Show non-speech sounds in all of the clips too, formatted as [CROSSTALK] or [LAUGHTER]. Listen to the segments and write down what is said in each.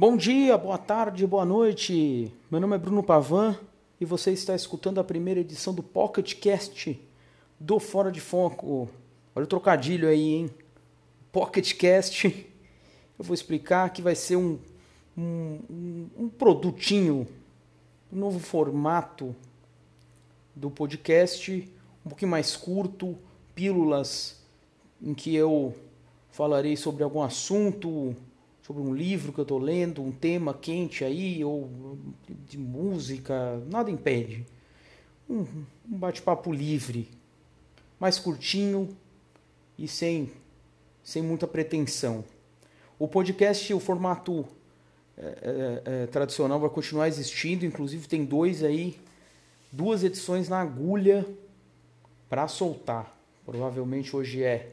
Bom dia, boa tarde, boa noite. Meu nome é Bruno Pavan e você está escutando a primeira edição do Pocket Cast do Fora de Foco. Olha o trocadilho aí, hein? Pocket Cast. Eu vou explicar que vai ser um, um, um produtinho, um novo formato do podcast, um pouquinho mais curto, pílulas em que eu falarei sobre algum assunto sobre um livro que eu estou lendo, um tema quente aí, ou de música, nada impede. Um, um bate-papo livre, mais curtinho e sem, sem muita pretensão. O podcast, o formato é, é, é, tradicional vai continuar existindo, inclusive tem dois aí, duas edições na agulha para soltar. Provavelmente hoje é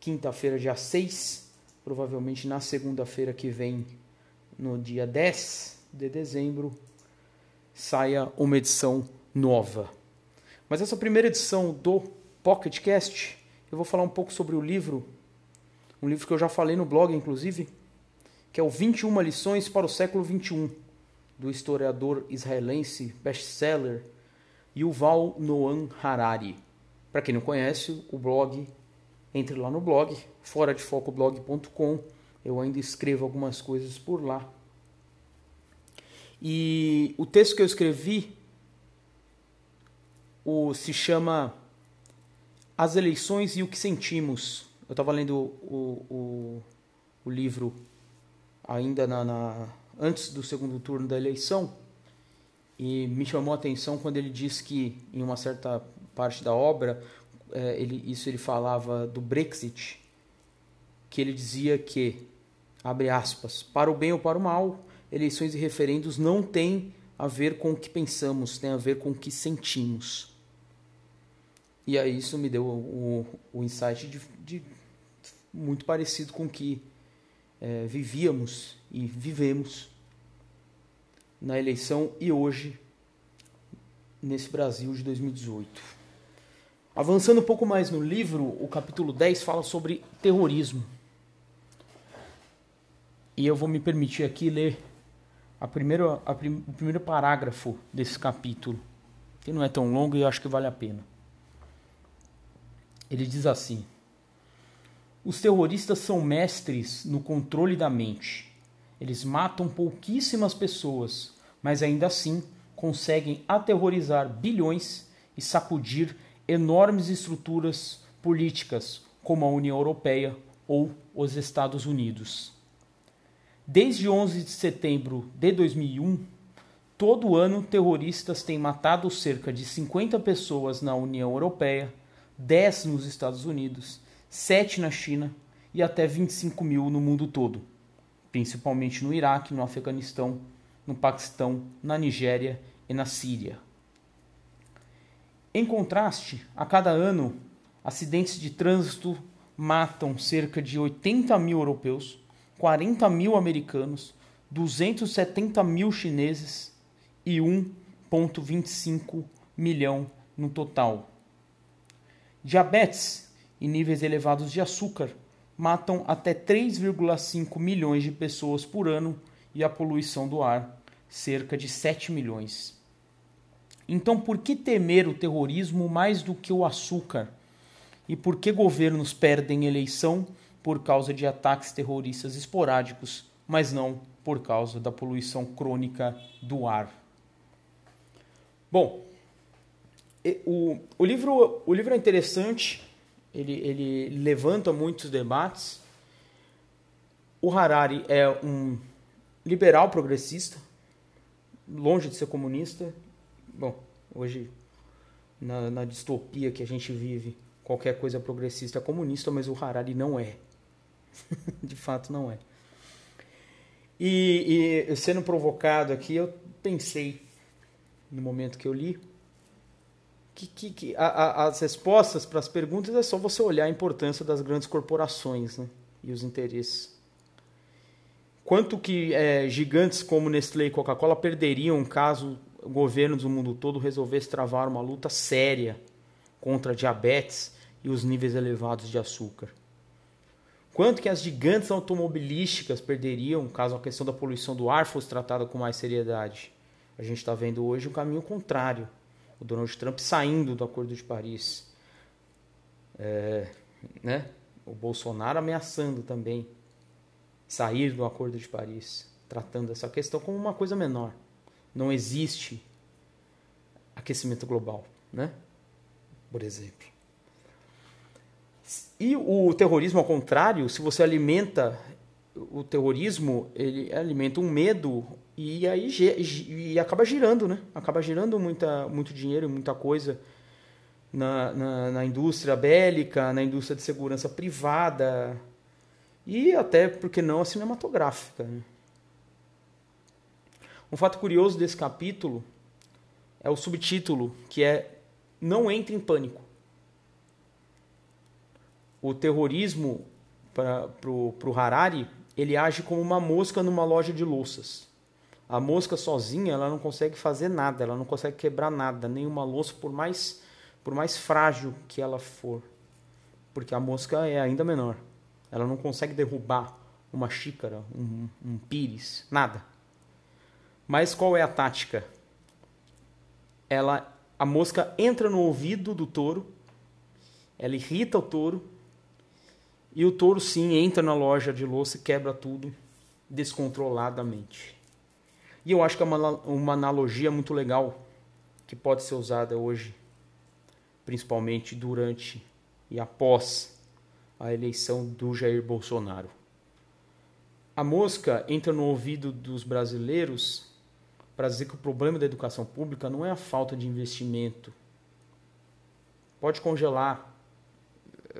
quinta-feira, dia 6 provavelmente na segunda-feira que vem, no dia 10 de dezembro, saia uma edição nova. Mas essa primeira edição do Pocket Cast, eu vou falar um pouco sobre o livro, um livro que eu já falei no blog, inclusive, que é o 21 lições para o século 21, do historiador israelense best-seller Yuval Noam Harari. Para quem não conhece, o blog entre lá no blog, fora de focoblog.com. Eu ainda escrevo algumas coisas por lá. E o texto que eu escrevi o, se chama As Eleições e o que Sentimos. Eu estava lendo o, o, o, livro ainda na, na, antes do segundo turno da eleição e me chamou a atenção quando ele diz que em uma certa parte da obra é, ele, isso ele falava do Brexit, que ele dizia que, abre aspas, para o bem ou para o mal, eleições e referendos não têm a ver com o que pensamos, tem a ver com o que sentimos. E aí isso me deu o, o, insight de, de, muito parecido com o que é, vivíamos e vivemos na eleição e hoje nesse Brasil de 2018. Avançando um pouco mais no livro, o capítulo 10 fala sobre terrorismo. E eu vou me permitir aqui ler a a prim, o primeiro parágrafo desse capítulo, que não é tão longo e eu acho que vale a pena. Ele diz assim: Os terroristas são mestres no controle da mente. Eles matam pouquíssimas pessoas, mas ainda assim conseguem aterrorizar bilhões e sacudir enormes estruturas políticas como a União Europeia ou os Estados Unidos. Desde 11 de setembro de 2001, todo ano terroristas têm matado cerca de 50 pessoas na União Europeia, 10 nos Estados Unidos, 7 na China e até 25 mil no mundo todo, principalmente no Iraque, no Afeganistão, no Paquistão, na Nigéria e na Síria. Em contraste, a cada ano, acidentes de trânsito matam cerca de 80 mil europeus, 40 mil americanos, 270 mil chineses e 1,25 milhão no total. Diabetes e níveis elevados de açúcar matam até 3,5 milhões de pessoas por ano e a poluição do ar, cerca de 7 milhões. Então, por que temer o terrorismo mais do que o açúcar? E por que governos perdem eleição por causa de ataques terroristas esporádicos, mas não por causa da poluição crônica do ar? Bom, o, o, livro, o livro é interessante, ele, ele levanta muitos debates. O Harari é um liberal progressista, longe de ser comunista, bom, hoje na, na, distopia que a gente vive, qualquer coisa progressista é comunista, mas o Harari não é. [LAUGHS] de fato, não é. E, e, sendo provocado aqui, eu pensei, no momento que eu li, que, que, que a, a, as respostas para as perguntas é só você olhar a importância das grandes corporações né, e os interesses. Quanto que é, gigantes como Nestlé e Coca-Cola perderiam caso governos do mundo todo resolvesse travar uma luta séria contra a diabetes e os níveis elevados de açúcar. Quanto que as gigantes automobilísticas perderiam caso a questão da poluição do ar fosse tratada com mais seriedade? A gente está vendo hoje um caminho contrário. O Donald Trump saindo do Acordo de Paris. É, né? O Bolsonaro ameaçando também sair do Acordo de Paris, tratando essa questão como uma coisa menor. Não existe aquecimento global, né? Por exemplo. E o terrorismo, ao contrário, se você alimenta o terrorismo, ele alimenta um medo e aí e acaba girando, né? Acaba girando muita, muito dinheiro, muita coisa na, na, na indústria bélica, na indústria de segurança privada e até, porque não, a cinematográfica. Né? Um fato curioso desse capítulo é o subtítulo, que é Não entre em pânico o terrorismo para o Harari, ele age como uma mosca numa loja de louças. A mosca sozinha, ela não consegue fazer nada, ela não consegue quebrar nada, nenhuma louça, por mais, por mais frágil que ela for. Porque a mosca é ainda menor. Ela não consegue derrubar uma xícara, um, um pires, nada. Mas qual é a tática? Ela, a mosca entra no ouvido do touro, ela irrita o touro, e o touro, sim, entra na loja de louça e quebra tudo descontroladamente. E eu acho que é uma, uma analogia muito legal que pode ser usada hoje, principalmente durante e após a eleição do Jair Bolsonaro. A mosca entra no ouvido dos brasileiros para dizer que o problema da educação pública não é a falta de investimento. Pode congelar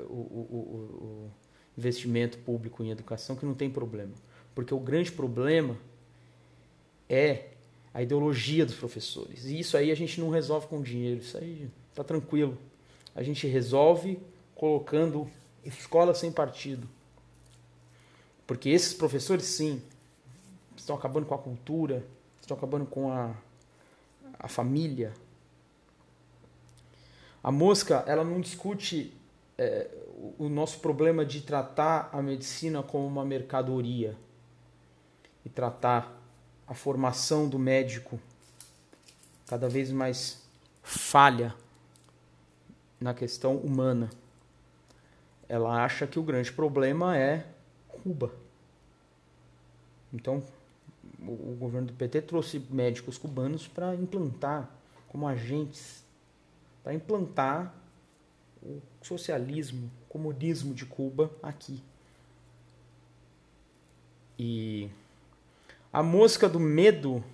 o, o, o, investimento público em educação que não tem problema. Porque o grande problema é a ideologia dos professores. E isso aí a gente não resolve com dinheiro, isso aí tá tranquilo. A gente resolve colocando escola sem partido. Porque esses professores, sim, estão acabando com a cultura, estão acabando com a, a família. A mosca, ela não discute é, o nosso problema de tratar a medicina como uma mercadoria e tratar a formação do médico cada vez mais falha na questão humana. Ela acha que o grande problema é Cuba. Então, o governo do PT trouxe médicos cubanos para implantar como agentes, para implantar o socialismo, o comunismo de Cuba aqui. E a mosca do medo,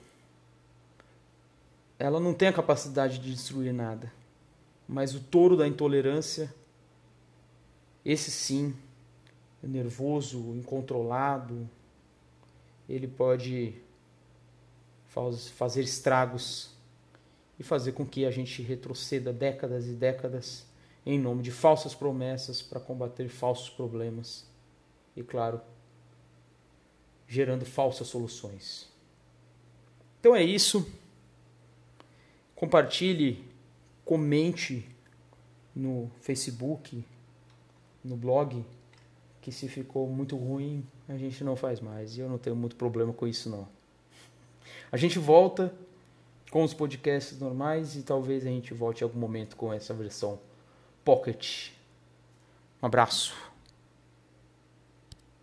ela não tem a capacidade de destruir nada. Mas o touro da intolerância, esse sim, nervoso, incontrolado, ele pode fazer estragos e fazer com que a gente retroceda décadas e décadas em nome de falsas promessas para combater falsos problemas e, claro, gerando falsas soluções. Então é isso. Compartilhe, comente no Facebook, no blog, que se ficou muito ruim, a gente não faz mais. E eu não tenho muito problema com isso não. A gente volta com os podcasts normais e talvez a gente volte em algum momento com essa versão Pocket. Um abraço.